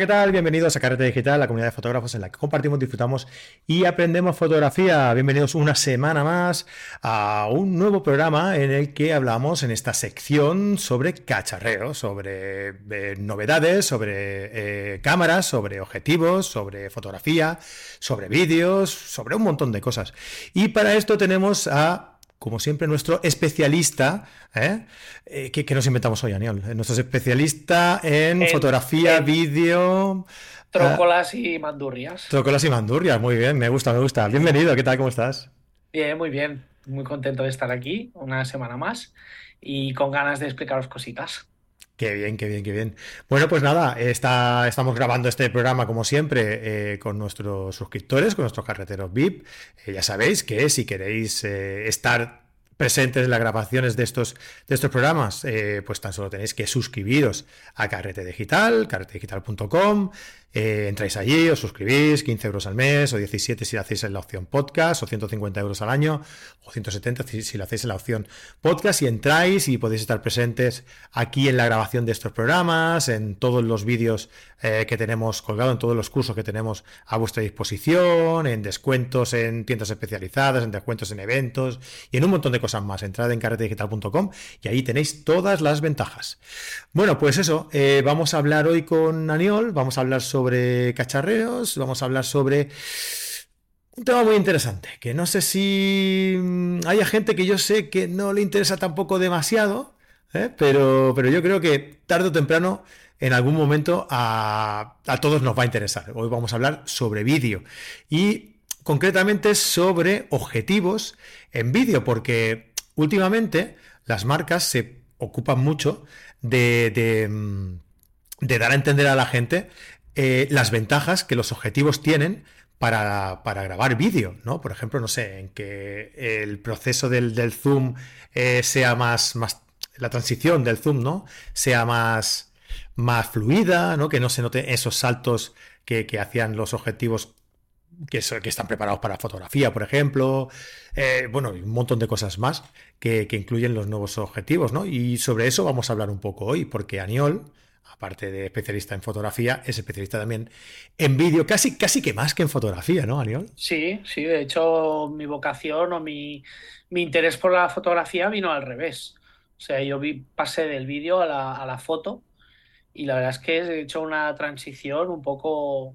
¿qué tal? Bienvenidos a Carrete Digital, la comunidad de fotógrafos en la que compartimos, disfrutamos y aprendemos fotografía. Bienvenidos una semana más a un nuevo programa en el que hablamos en esta sección sobre cacharreo, sobre eh, novedades, sobre eh, cámaras, sobre objetivos, sobre fotografía, sobre vídeos, sobre un montón de cosas. Y para esto tenemos a como siempre, nuestro especialista, ¿eh? eh ¿qué, nos inventamos hoy, Aniol? Nuestro especialista en, fotografía, vídeo... Trócolas y mandurrias. Trócolas y mandurrias, muy bien, me gusta, me gusta. Bienvenido, ¿qué tal? ¿Cómo estás? Bien, muy bien. Muy contento de estar aquí una semana más y con ganas de explicaros cositas. Qué bien, qué bien, qué bien. Bueno, pues nada, está, estamos grabando este programa como siempre eh, con nuestros suscriptores, con nuestros carreteros VIP. Eh, ya sabéis que si queréis eh, estar presentes en las grabaciones de estos, de estos programas, pues tan solo tenéis que suscribiros a Carrete Digital, carretedigital.com, eh, entráis allí, os suscribís, 15 euros al mes, o 17 si lo hacéis en la opción podcast, o 150 euros al año, o 170 si, lo hacéis en la opción podcast, y entráis y podéis estar presentes aquí en la grabación de estos programas, en todos los vídeos eh, que tenemos colgados, en todos los cursos que tenemos a vuestra disposición, en descuentos en tiendas especializadas, en descuentos en eventos, y en un montón de cosas más. Entrad en carretedigital.com y ahí tenéis todas las ventajas. Bueno, pues eso, eh, vamos a hablar hoy con Aniol, vamos a hablar sobre sobre cacharreos, vamos a hablar sobre un tema muy interesante, que no sé si mm, haya gente que yo sé que no le interesa tampoco demasiado, ¿eh? pero, pero yo creo que tarde o temprano, en algún momento, a, todos nos va a interesar. Hoy vamos a hablar sobre vídeo y concretamente sobre objetivos en vídeo, porque últimamente las marcas se ocupan mucho de, de mm, dar a entender a la gente eh, las ventajas que los objetivos tienen para, grabar vídeo, ¿no? Por ejemplo, no sé, en que el proceso del, zoom eh, sea más, más, la transición del zoom, ¿no? Sea más, más fluida, ¿no? Que no se note esos saltos que, hacían los objetivos que, que, están preparados para fotografía, por ejemplo. Eh, bueno, un montón de cosas más que, que, incluyen los nuevos objetivos, ¿no? Y sobre eso vamos a hablar un poco hoy, porque Aniol aparte de especialista en fotografía, es especialista también en vídeo, casi, casi que más que en fotografía, ¿no, Aniol? Sí, sí, de hecho mi vocación o mi, interés por la fotografía vino al revés. O sea, yo vi, pasé del vídeo a la, foto y la verdad es que he hecho una transición un poco,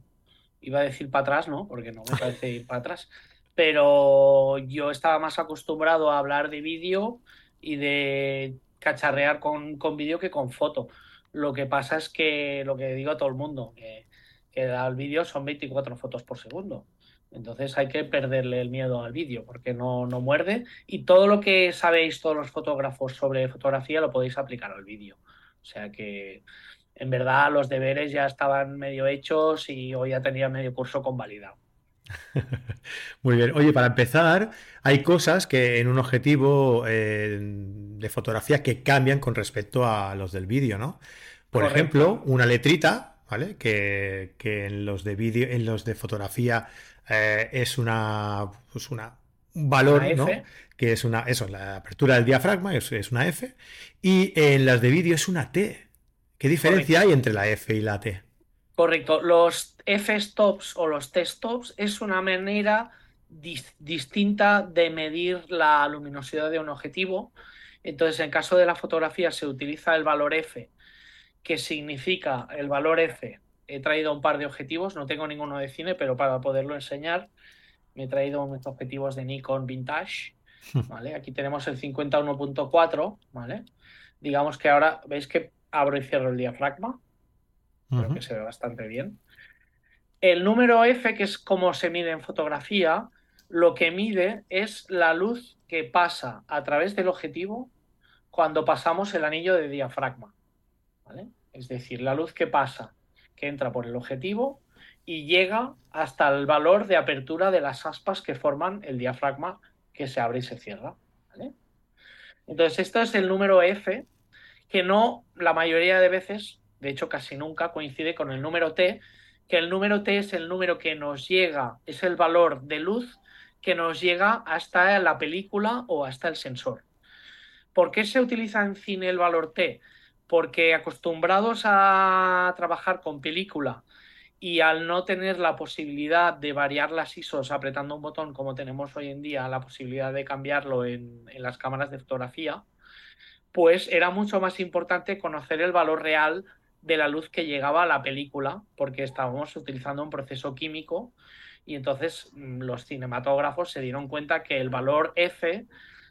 iba a decir para atrás, ¿no? Porque no me parece ir para atrás, pero yo estaba más acostumbrado a hablar de vídeo y de cacharrear con, con vídeo que con foto. Lo que pasa es que lo que digo a todo el mundo, que, el vídeo son 24 fotos por segundo. Entonces hay que perderle el miedo al vídeo porque no, no muerde y todo lo que sabéis todos los fotógrafos sobre fotografía lo podéis aplicar al vídeo. O sea que en verdad los deberes ya estaban medio hechos y hoy ya tenía medio curso convalidado. Muy bien. Oye, para empezar, hay cosas que en un objetivo eh, de fotografía que cambian con respecto a los del vídeo, ¿no? Por ejemplo, una letrita, ¿vale? Que, en los de vídeo, en los de fotografía eh, es una, pues una un valor, ¿no? Que es una, eso, la apertura del diafragma es, es una F. Y en las de vídeo es una T. ¿Qué diferencia hay entre la F y la T? Correcto. Los f-stops o los t-stops es una manera distinta de medir la luminosidad de un objetivo. Entonces, en caso de la fotografía se utiliza el valor f, que significa el valor f. He traído un par de objetivos, no tengo ninguno de cine, pero para poderlo enseñar me he traído unos objetivos de Nikon Vintage. ¿vale? Aquí tenemos el 51.4, ¿vale? Digamos que ahora veis que abro y cierro el diafragma creo que se ve bastante bien. El número F, que es como se mide en fotografía, lo que mide es la luz que pasa a través del objetivo cuando pasamos el anillo de diafragma. Es decir, la luz que pasa, que entra por el objetivo y llega hasta el valor de apertura de las aspas que forman el diafragma que se abre y se cierra. Entonces, esto es el número F, que no la mayoría de veces de hecho casi nunca coincide con el número t, que el número t es el número que nos llega, es el valor de luz que nos llega hasta la película o hasta el sensor. ¿Por qué se utiliza en cine el valor t? porque acostumbrados a trabajar con película y al no tener la posibilidad de variar las ISOs apretando un botón como tenemos hoy en día, la posibilidad de cambiarlo en, las cámaras de fotografía, pues era mucho más importante conocer el valor real de la luz que llegaba a la película, porque estábamos utilizando un proceso químico y entonces mm, los cinematógrafos se dieron cuenta que el valor F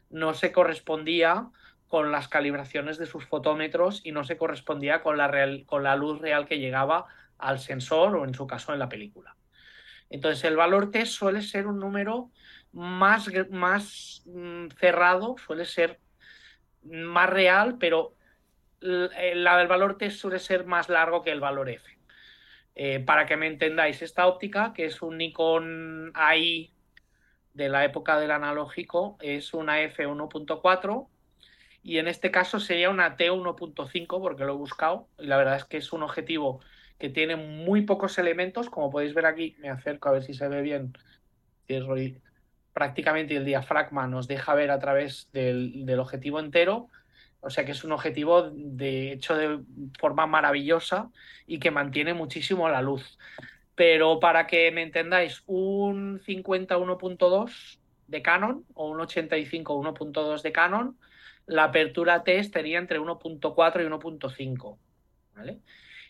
no se correspondía con las calibraciones de sus fotómetros y no se correspondía con la, real, con la luz real que llegaba al sensor o en su caso en la película. Entonces el valor T suele ser un número más, más mm, cerrado, suele ser más real, pero la del valor T suele ser más largo que el valor F. Eh, para que me entendáis, esta óptica, que es un Nikon AI de la época del analógico, es una F1.4 y en este caso sería una T1.5 porque lo he buscado y la verdad es que es un objetivo que tiene muy pocos elementos, como podéis ver aquí, me acerco a ver si se ve bien, prácticamente el diafragma nos deja ver a través del, objetivo entero, o sea que es un objetivo de hecho de forma maravillosa y que mantiene muchísimo la luz. Pero para que me entendáis, un 50 1.2 de Canon o un 85 1.2 de Canon, la apertura T estaría entre 1.4 y 1.5. ¿vale?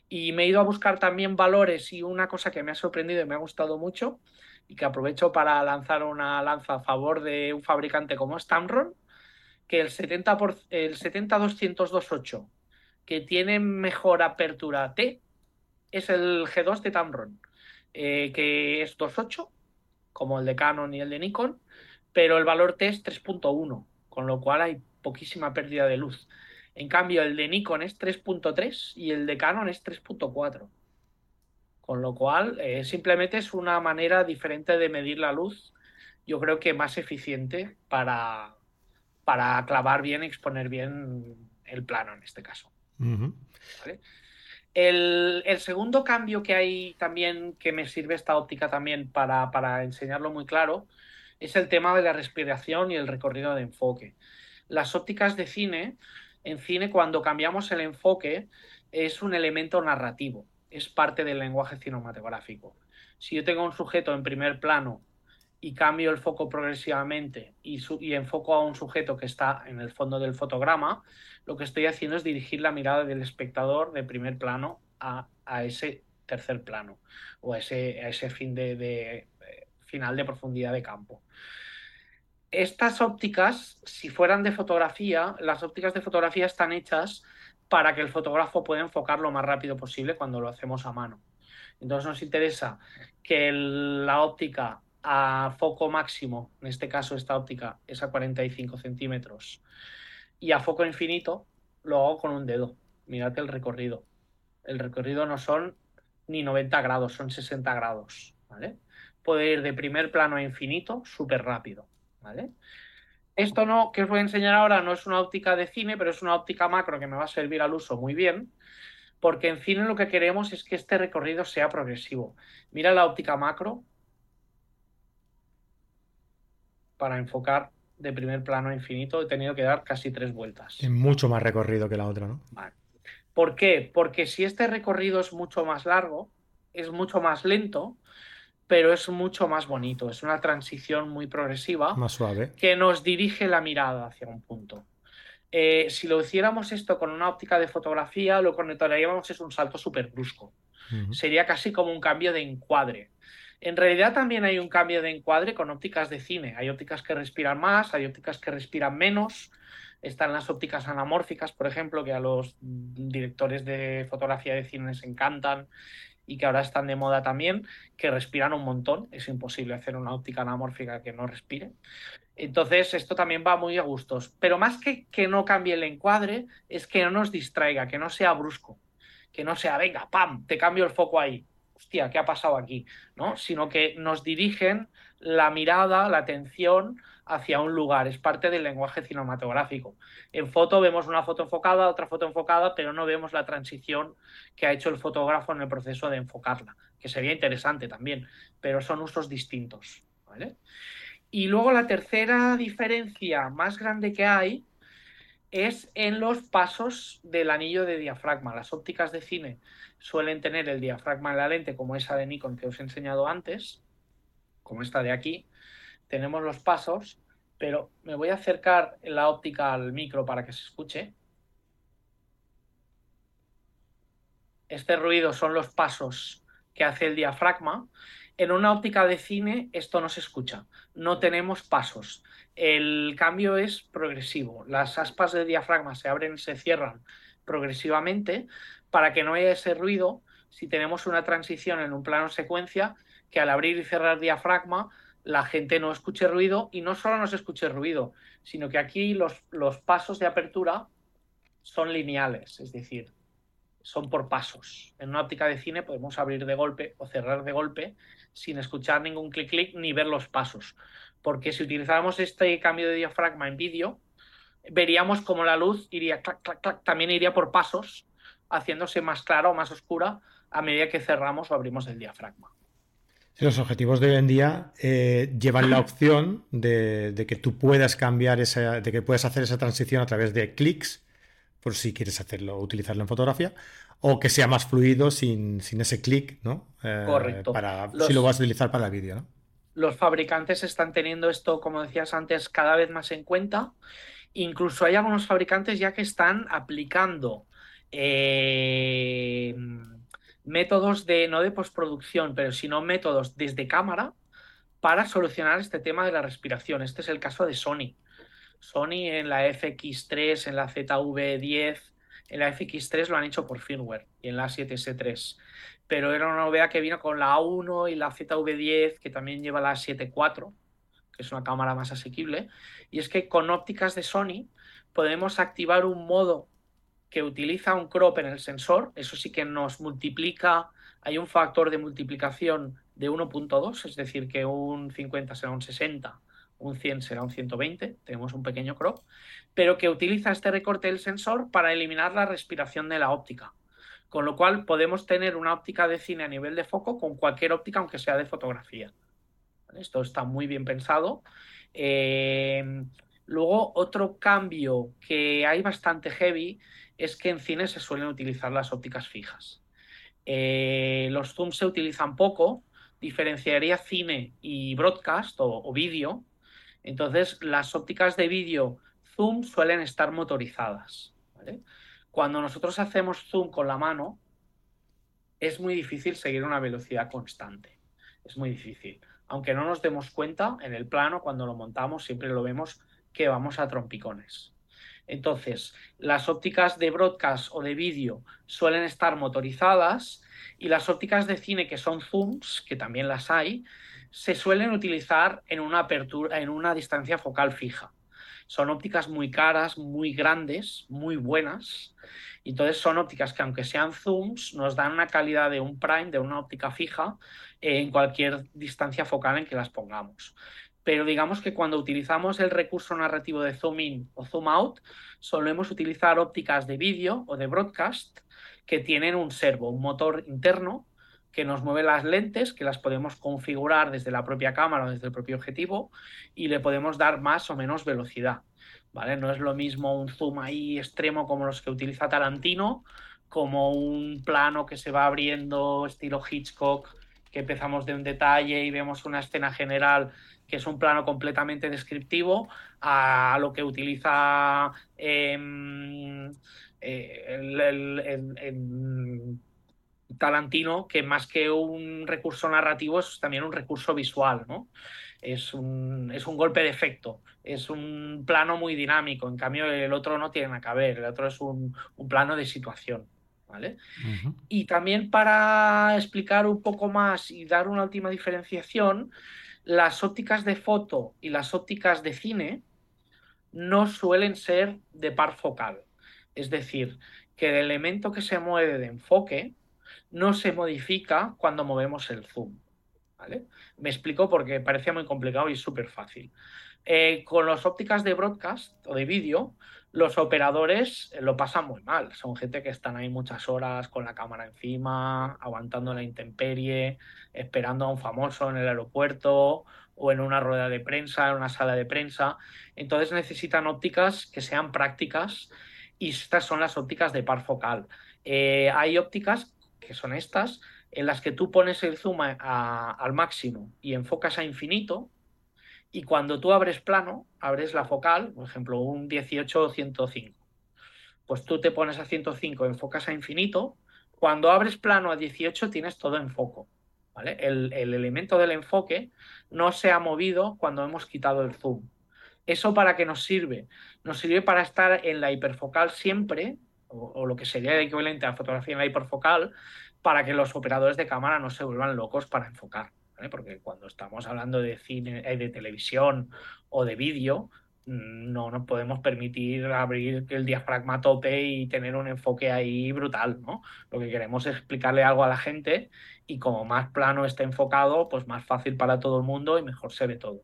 Y me he ido a buscar también valores y una cosa que me ha sorprendido y me ha gustado mucho y que aprovecho para lanzar una lanza a favor de un fabricante como Stamron, que el 70 por, el 70-202.8, que tiene mejor apertura T, es el G2 de Tamron, eh, que es 2.8, como el de Canon y el de Nikon, pero el valor T es 3.1, con lo cual hay poquísima pérdida de luz. En cambio, el de Nikon es 3.3 y el de Canon es 3.4. Con lo cual, eh, simplemente es una manera diferente de medir la luz, yo creo que más eficiente para, para clavar bien, exponer bien el plano en este caso. el, segundo cambio que hay también, que me sirve esta óptica también para, para enseñarlo muy claro, es el tema de la respiración y el recorrido de enfoque. Las ópticas de cine, en cine cuando cambiamos el enfoque, es un elemento narrativo es parte del lenguaje cinematográfico. Si yo tengo un sujeto en primer plano y cambio el foco progresivamente y, enfoco a un sujeto que está en el fondo del fotograma, lo que estoy haciendo es dirigir la mirada del espectador de primer plano a, ese tercer plano o a ese, ese fin de, final de profundidad de campo. Estas ópticas, si fueran de fotografía, las ópticas de fotografía están hechas para que el fotógrafo pueda enfocar lo más rápido posible cuando lo hacemos a mano. Entonces nos interesa que la óptica a foco máximo, en este caso esta óptica es a 45 centímetros, y a foco infinito lo hago con un dedo. Mirad el recorrido. El recorrido no son ni 90 grados, son 60 grados. ¿vale? Puede ir de primer plano a infinito súper rápido. ¿vale? Esto no, que os voy a enseñar ahora no es una óptica de cine, pero es una óptica macro que me va a servir al uso muy bien, porque en cine lo que queremos es que este recorrido sea progresivo. Mira la óptica macro para enfocar de primer plano a infinito he tenido que dar casi tres vueltas. Es mucho más recorrido que la otra, ¿no? ¿Por qué? Porque si este recorrido es mucho más largo, es mucho más lento, pero es mucho más bonito. Es una transición muy progresiva. Más suave. Que nos dirige la mirada hacia un punto. Eh, si lo hiciéramos esto con una óptica de fotografía, lo que notaríamos es un salto súper brusco. Sería casi como un cambio de encuadre. En realidad también hay un cambio de encuadre con ópticas de cine. Hay ópticas que respiran más, hay ópticas que respiran menos. Están las ópticas anamórficas, por ejemplo, que a los directores de fotografía de cine les encantan y que ahora están de moda también, que respiran un montón. Es imposible hacer una óptica anamórfica que no respire. Entonces, esto también va muy a gustos. Pero más que que no cambie el encuadre, es que no nos distraiga, que no sea brusco, que no sea, venga, pam, te cambio el foco ahí. Hostia, ¿qué ha pasado aquí? ¿No? Sino que nos dirigen la mirada, la atención hacia un lugar, es parte del lenguaje cinematográfico. En foto vemos una foto enfocada, otra foto enfocada, pero no vemos la transición que ha hecho el fotógrafo en el proceso de enfocarla, que sería interesante también, pero son usos distintos. Y luego la tercera diferencia más grande que hay es en los pasos del anillo de diafragma. Las ópticas de cine suelen tener el diafragma en la lente, como esa de Nikon que os he enseñado antes, como esta de aquí. Tenemos los pasos, pero me voy a acercar la óptica al micro para que se escuche. Este ruido son los pasos que hace el diafragma. En una óptica de cine esto no se escucha, no tenemos pasos. El cambio es progresivo. Las aspas de diafragma se abren y se cierran progresivamente para que no haya ese ruido si tenemos una transición en un plano secuencia que al abrir y cerrar diafragma la gente no escuche ruido y no solo no se escuche ruido, sino que aquí los, los pasos de apertura son lineales, es decir, son por pasos. En una óptica de cine podemos abrir de golpe o cerrar de golpe sin escuchar ningún clic clic ni ver los pasos. Porque si utilizáramos este cambio de diafragma en vídeo, veríamos como la luz iría clac, clac, clac, también iría por pasos, haciéndose más clara o más oscura a medida que cerramos o abrimos el diafragma. Los objetivos de hoy en día eh, llevan la opción de, de, que tú puedas cambiar esa, de que puedas hacer esa transición a través de clics por si quieres hacerlo, utilizarlo en fotografía, o que sea más fluido sin, ese clic, ¿no? Eh, Correcto. Para, si lo vas a utilizar para el vídeo, ¿no? Los fabricantes están teniendo esto, como decías antes, cada vez más en cuenta. Incluso hay algunos fabricantes ya que están aplicando eh, métodos de, no de postproducción, pero sino métodos desde cámara para solucionar este tema de la respiración. Este es el caso de Sony. Sony en la FX3, en la ZV10, en la FX3 lo han hecho por firmware y en la 7S3. Pero era una novedad que vino con la A1 y la ZV10, que también lleva la 7.4, que es una cámara más asequible. Y es que con ópticas de Sony podemos activar un modo que utiliza un crop en el sensor. Eso sí que nos multiplica, hay un factor de multiplicación de 1.2, es decir, que un 50 será un 60 un 100 será un 120, tenemos un pequeño crop, pero que utiliza este recorte del sensor para eliminar la respiración de la óptica. Con lo cual podemos tener una óptica de cine a nivel de foco con cualquier óptica, aunque sea de fotografía. Esto está muy bien pensado. Eh, luego, otro cambio que hay bastante heavy es que en cine se suelen utilizar las ópticas fijas. Eh, los zooms se utilizan poco, diferenciaría cine y broadcast o, o vídeo, entonces, las ópticas de vídeo zoom suelen estar motorizadas. Cuando nosotros hacemos zoom con la mano, es muy difícil seguir una velocidad constante. Es muy difícil. Aunque no nos demos cuenta, en el plano, cuando lo montamos, siempre lo vemos que vamos a trompicones. Entonces, las ópticas de broadcast o de vídeo suelen estar motorizadas y las ópticas de cine que son zooms, que también las hay, se suelen utilizar en una apertura, en una distancia focal fija. Son ópticas muy caras, muy grandes, muy buenas. Y entonces son ópticas que aunque sean zooms, nos dan una calidad de un prime, de una óptica fija, en cualquier distancia focal en que las pongamos. Pero digamos que cuando utilizamos el recurso narrativo de zoom in o zoom out, solemos utilizar ópticas de vídeo o de broadcast que tienen un servo, un motor interno que nos mueve las lentes, que las podemos configurar desde la propia cámara o desde el propio objetivo y le podemos dar más o menos velocidad. ¿vale? No es lo mismo un zoom ahí extremo como los que utiliza Tarantino, como un plano que se va abriendo estilo Hitchcock, que empezamos de un detalle y vemos una escena general que es un plano completamente descriptivo, a lo que utiliza em, eh, el, Talantino, que más que un recurso narrativo es también un recurso visual, ¿no? Es un, es un golpe de efecto, es un plano muy dinámico, en cambio el otro no tiene nada que ver, el otro es un, plano de situación. ¿Vale? Y también para explicar un poco más y dar una última diferenciación, las ópticas de foto y las ópticas de cine no suelen ser de par focal. Es decir, que el elemento que se mueve de enfoque no se modifica cuando movemos el zoom. ¿vale? Me explico porque parecía muy complicado y súper fácil. Eh, con las ópticas de broadcast o de vídeo, los operadores lo pasan muy mal. Son gente que están ahí muchas horas con la cámara encima, aguantando la intemperie, esperando a un famoso en el aeropuerto o en una rueda de prensa, en una sala de prensa. Entonces necesitan ópticas que sean prácticas y estas son las ópticas de par focal. Eh, hay ópticas que son estas, en las que tú pones el zoom al máximo y enfocas a infinito, y cuando tú abres plano, abres la focal, por ejemplo, un 18 o 105, pues tú te pones a 105, enfocas a infinito, cuando abres plano a 18 tienes todo en foco. ¿vale? El, el elemento del enfoque no se ha movido cuando hemos quitado el zoom. ¿Eso para qué nos sirve? Nos sirve para estar en la hiperfocal siempre, o, lo que sería equivalente a fotografía en hiperfocal, para que los operadores de cámara no se vuelvan locos para enfocar. Porque cuando estamos hablando de cine, eh, de televisión o de vídeo, mm, no nos podemos permitir abrir el diafragma tope y tener un enfoque ahí brutal, ¿no? Lo que queremos es explicarle algo a la gente y como más plano esté enfocado, pues más fácil para todo el mundo y mejor se ve todo.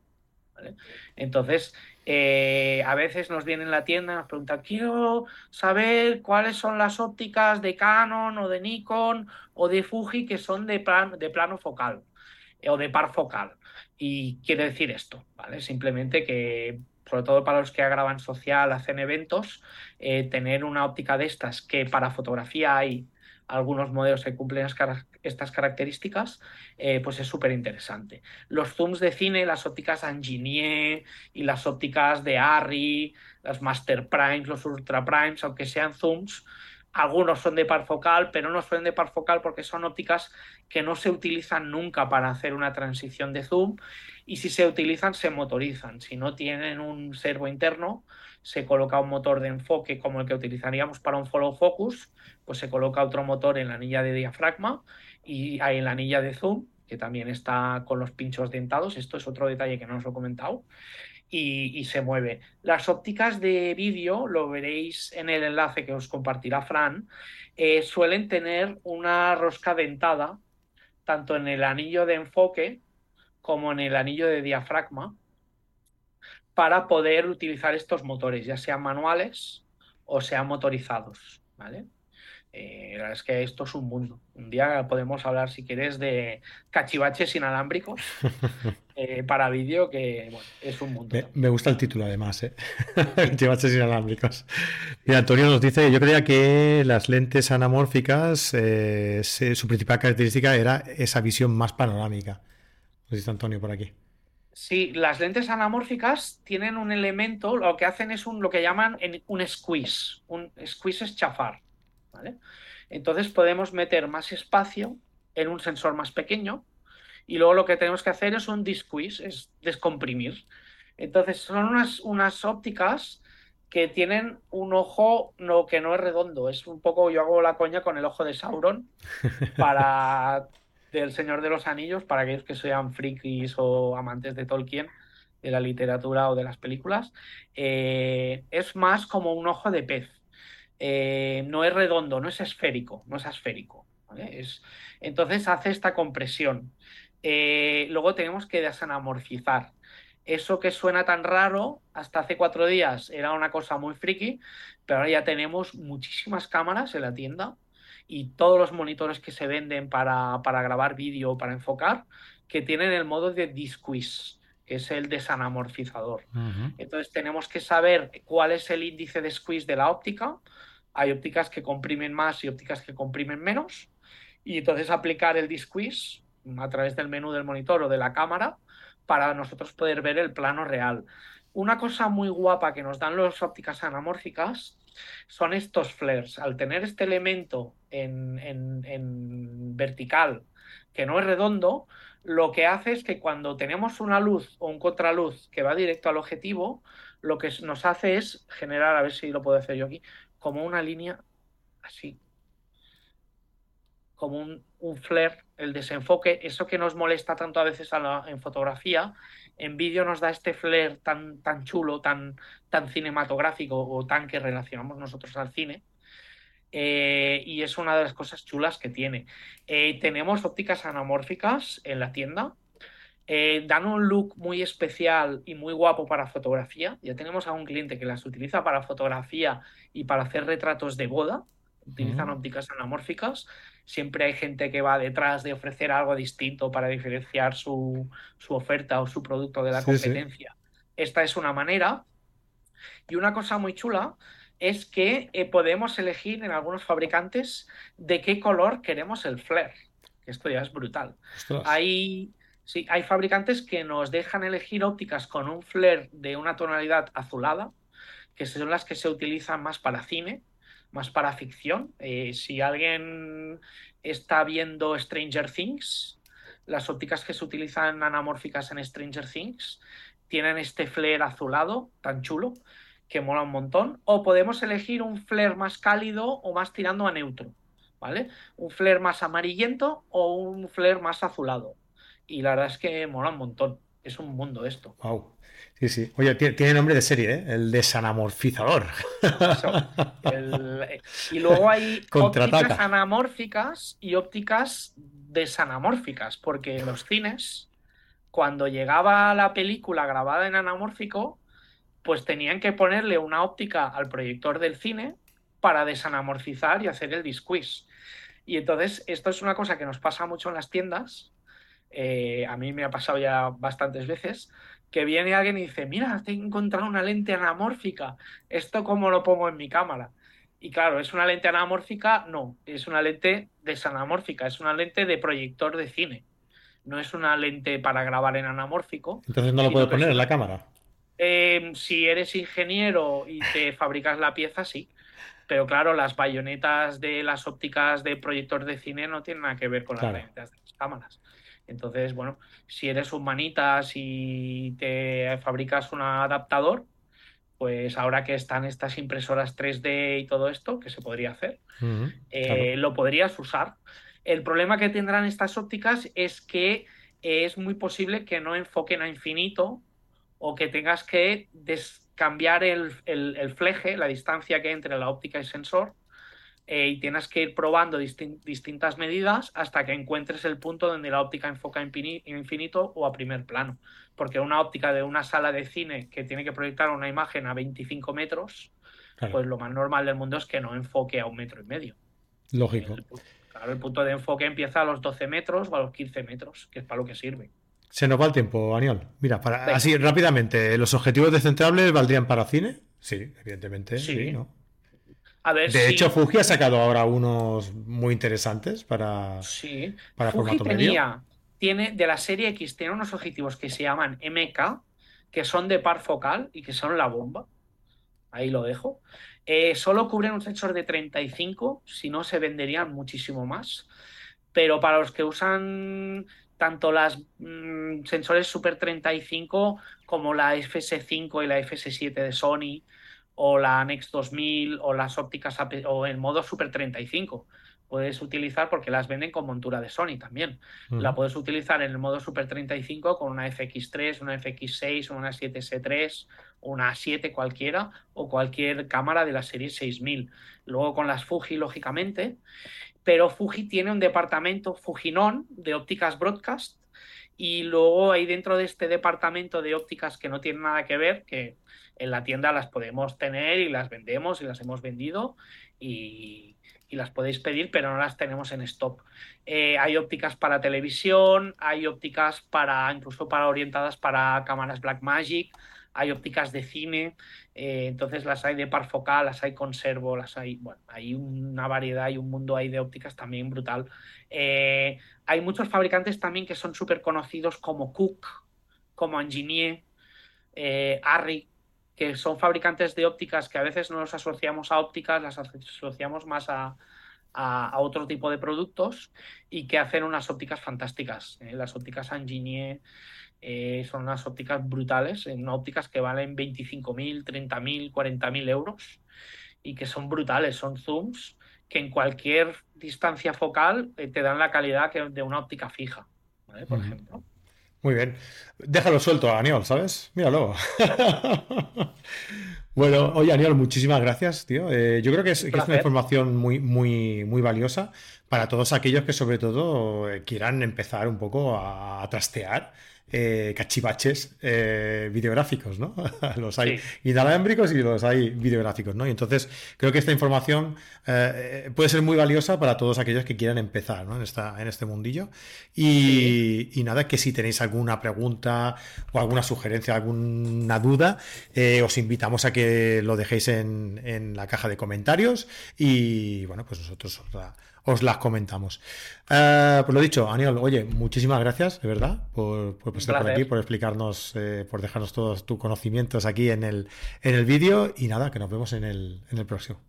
Entonces, eh, a veces nos viene en la tienda y nos preguntan, quiero saber cuáles son las ópticas de Canon o de Nikon o de Fuji que son de, de plano focal eh, o de par focal. Y quiere decir esto, ¿vale? Simplemente que, sobre todo para los que graban social, hacen eventos, eh, tener una óptica de estas que para fotografía hay algunos modelos que cumplen estas características, eh, pues es súper interesante. Los zooms de cine, las ópticas Anginier y las ópticas de Arri, las Master Primes, los Ultra Primes, aunque sean zooms, algunos son de par focal, pero no son de par focal porque son ópticas que no se utilizan nunca para hacer una transición de zoom y si se utilizan se motorizan. Si no tienen un servo interno, se coloca un motor de enfoque como el que utilizaríamos para un follow focus, pues se coloca otro motor en la anilla de diafragma y hay la anilla de zoom, que también está con los pinchos dentados. Esto es otro detalle que no os he comentado y, se mueve. Las ópticas de vídeo, lo veréis en el enlace que os compartirá Fran, eh, suelen tener una rosca dentada, tanto en el anillo de enfoque como en el anillo de diafragma, para poder utilizar estos motores, ya sean manuales o sean motorizados. ¿vale? Eh, la verdad es que esto es un mundo. Un día podemos hablar, si quieres, de cachivaches inalámbricos eh, para vídeo, que es un mundo. Me, gusta el título, además, ¿eh? cachivaches inalámbricos. Mira, Antonio nos dice: Yo creía que las lentes anamórficas, eh, su principal característica era esa visión más panorámica. Nos dice Antonio por aquí. Sí, las lentes anamórficas tienen un elemento, lo que hacen es un, lo que llaman un squeeze. Un squeeze es chafar. Entonces podemos meter más espacio en un sensor más pequeño y luego lo que tenemos que hacer es un disquiz, es descomprimir. Entonces son unas, unas ópticas que tienen un ojo no, que no es redondo, es un poco, yo hago la coña con el ojo de Sauron para del Señor de los Anillos, para aquellos que sean frikis o amantes de Tolkien, de la literatura o de las películas, eh, es más como un ojo de pez. Eh, no es redondo, no es esférico, no es esférico. Es, entonces hace esta compresión. Eh, luego tenemos que desanamorfizar. Eso que suena tan raro, hasta hace cuatro días era una cosa muy friki, pero ahora ya tenemos muchísimas cámaras en la tienda y todos los monitores que se venden para, grabar vídeo, para enfocar, que tienen el modo de disquiz, que es el desanamorfizador. Entonces tenemos que saber cuál es el índice de squeeze de la óptica, hay ópticas que comprimen más y ópticas que comprimen menos. Y entonces aplicar el disquiz a través del menú del monitor o de la cámara para nosotros poder ver el plano real. Una cosa muy guapa que nos dan las ópticas anamórficas son estos flares. Al tener este elemento en, en, vertical que no es redondo, lo que hace es que cuando tenemos una luz o un contraluz que va directo al objetivo, lo que nos hace es generar, a ver si lo puedo hacer yo aquí, como una línea así, como un, flare, el desenfoque, eso que nos molesta tanto a veces en fotografía, en vídeo nos da este flare tan, tan chulo, tan, tan cinematográfico o tan que relacionamos nosotros al cine. Eh, y es una de las cosas chulas que tiene. Eh, tenemos ópticas anamórficas en la tienda eh, dan un look muy especial y muy guapo para fotografía. Ya tenemos a un cliente que las utiliza para fotografía y para hacer retratos de boda. Utilizan ópticas anamórficas. Siempre hay gente que va detrás de ofrecer algo distinto para diferenciar su, oferta o su producto de la competencia. Esta es una manera. Y una cosa muy chula es que eh, podemos elegir en algunos fabricantes de qué color queremos el flare. Esto ya es brutal. Hay, sí, hay fabricantes que nos dejan elegir ópticas con un flare de una tonalidad azulada, que son las que se utilizan más para cine, más para ficción. Eh, si alguien está viendo Stranger Things, las ópticas que se utilizan anamórficas en Stranger Things tienen este flare azulado tan chulo que mola un montón. O podemos elegir un flare más cálido o más tirando a neutro, ¿vale? Un flare más amarillento o un flare más azulado. Y la verdad es que mola un montón. Es un mundo esto. Wow. Sí, sí. Oye, tiene, nombre de serie, ¿eh? El desanamorfizador. Y luego hay ópticas anamórficas y ópticas desanamórficas, porque en los cines, cuando llegaba la película grabada en anamórfico, pues tenían que ponerle una óptica al proyector del cine para desanamorfizar y hacer el disquiz. Y entonces, esto es una cosa que nos pasa mucho en las tiendas. Eh, a mí me ha pasado ya bastantes veces que viene alguien y dice, mira, te he encontrado una lente anamórfica, ¿esto cómo lo pongo en mi cámara? Y claro, ¿es una lente anamórfica? No, es una lente desanamórfica, es una lente de proyector de cine. No es una lente para grabar en anamórfico. Entonces no lo puedo poner en la cámara. Em, si eres ingeniero y te fabricas la pieza, sí. Pero claro, las bayonetas de las ópticas de proyector de cine no tienen nada que ver con las bayonetas de las cámaras. Entonces, bueno, si eres un manitas y te fabricas un adaptador, pues ahora que están estas impresoras 3D y todo esto, que se podría hacer, eh, lo podrías usar. El problema que tendrán estas ópticas es que es muy posible que no enfoquen a infinito o que tengas que cambiar el, el, fleje, la distancia que hay entre la óptica y el sensor, eh, y tienes que ir probando distintas medidas hasta que encuentres el punto donde la óptica enfoca en infinito o a primer plano. Porque una óptica de una sala de cine que tiene que proyectar una imagen a 25 metros, pues lo más normal del mundo es que no enfoque a un metro y medio. Lógico. claro, el punto de enfoque empieza a los 12 metros o a los 15 metros, que es para lo que sirve. Se nos va el tiempo, Aniol. Mira, para, así rápidamente, ¿los objetivos descentrables valdrían para cine? Sí, evidentemente. Sí, ¿no? De hecho, Fuji ha sacado ahora unos muy interesantes para, sí. para Fuji tenía, Tiene, de la serie X, tiene unos objetivos que se llaman MK, que son de par focal y que son la bomba. Ahí lo dejo. Eh, solo cubren un sensor de 35, si no se venderían muchísimo más. Pero para los que usan tanto las mm, sensores Super 35 como la FS5 y la FS7 de Sony, o la Nex 2000 o las ópticas o el modo Super 35. Puedes utilizar porque las venden con montura de Sony también. La puedes utilizar en el modo Super 35 con una FX3, una FX6, una 7S3, una 7 cualquiera o cualquier cámara de la serie 6000. Luego con las Fuji, lógicamente. Pero Fuji tiene un departamento Fujinon de ópticas broadcast y luego ahí dentro de este departamento de ópticas que no tienen nada que ver, que en la tienda las podemos tener y las vendemos y las hemos vendido y, las podéis pedir, pero no las tenemos en stock. Eh, hay ópticas para televisión, hay ópticas para incluso para orientadas para cámaras Blackmagic, hay ópticas de cine, eh, entonces las hay de par focal, las hay conservo, las hay, bueno, hay una variedad y un mundo ahí de ópticas también brutal. Eh, hay muchos fabricantes también que son súper conocidos como Cook, como Engineer, Arri, que son fabricantes de ópticas que a veces no los asociamos a ópticas, las asociamos más a, otro tipo de productos y que hacen unas ópticas fantásticas. ¿eh? Las ópticas Anginier eh, son unas ópticas brutales, son ópticas que valen 25.000, 30.000, 40.000 euros y que son brutales, son zooms que en cualquier distancia focal eh, te dan la calidad de una óptica fija, por ejemplo. Muy bien. Déjalo suelto Aniol, ¿sabes? Míralo. bueno, oye, Aniol, muchísimas gracias, tío. Eh, yo creo que es, una información muy, muy, muy valiosa para todos aquellos que, sobre todo, eh, quieran empezar un poco a, trastear eh, cachivaches eh, videográficos, ¿no? los hay inalámbricos y los hay videográficos, ¿no? Y entonces creo que esta información eh, puede ser muy valiosa para todos aquellos que quieran empezar ¿no? en, esta, en este mundillo. Y, y, nada, que si tenéis alguna pregunta o alguna sugerencia, alguna duda, os invitamos a que lo dejéis en, en, la caja de comentarios y bueno, pues nosotros os la os las comentamos. Uh, pues lo dicho, Aniol, oye, muchísimas gracias, de verdad, por, por estar por aquí, por explicarnos, eh, por dejarnos todos tus conocimientos aquí en el, en el vídeo y nada, que nos vemos en el, en el próximo.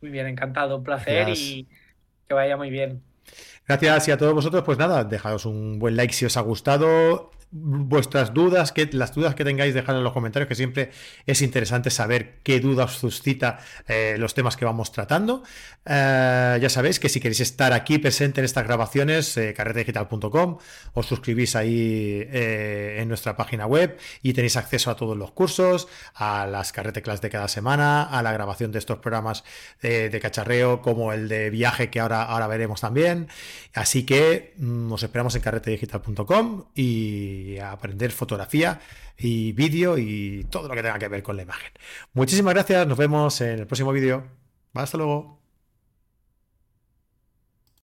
Muy bien, encantado, un placer y que vaya muy bien. Gracias y a todos vosotros, pues nada, dejaos un buen like si os ha gustado, vuestras dudas, que, las dudas que tengáis, dejad en los comentarios, que siempre es interesante saber qué dudas suscita eh, los temas que vamos tratando. Eh, ya sabéis que si queréis estar aquí presente en estas grabaciones, eh, carretedigital.com, os suscribís ahí eh, en nuestra página web y tenéis acceso a todos los cursos, a las carreteclas de cada semana, a la grabación de estos programas de cacharreo, como el de viaje que ahora, ahora veremos también. Así que mm, os esperamos en carretedigital.com y aprender fotografía y vídeo y todo lo que tenga que ver con la imagen. Muchísimas gracias, nos vemos en el próximo vídeo. Hasta luego.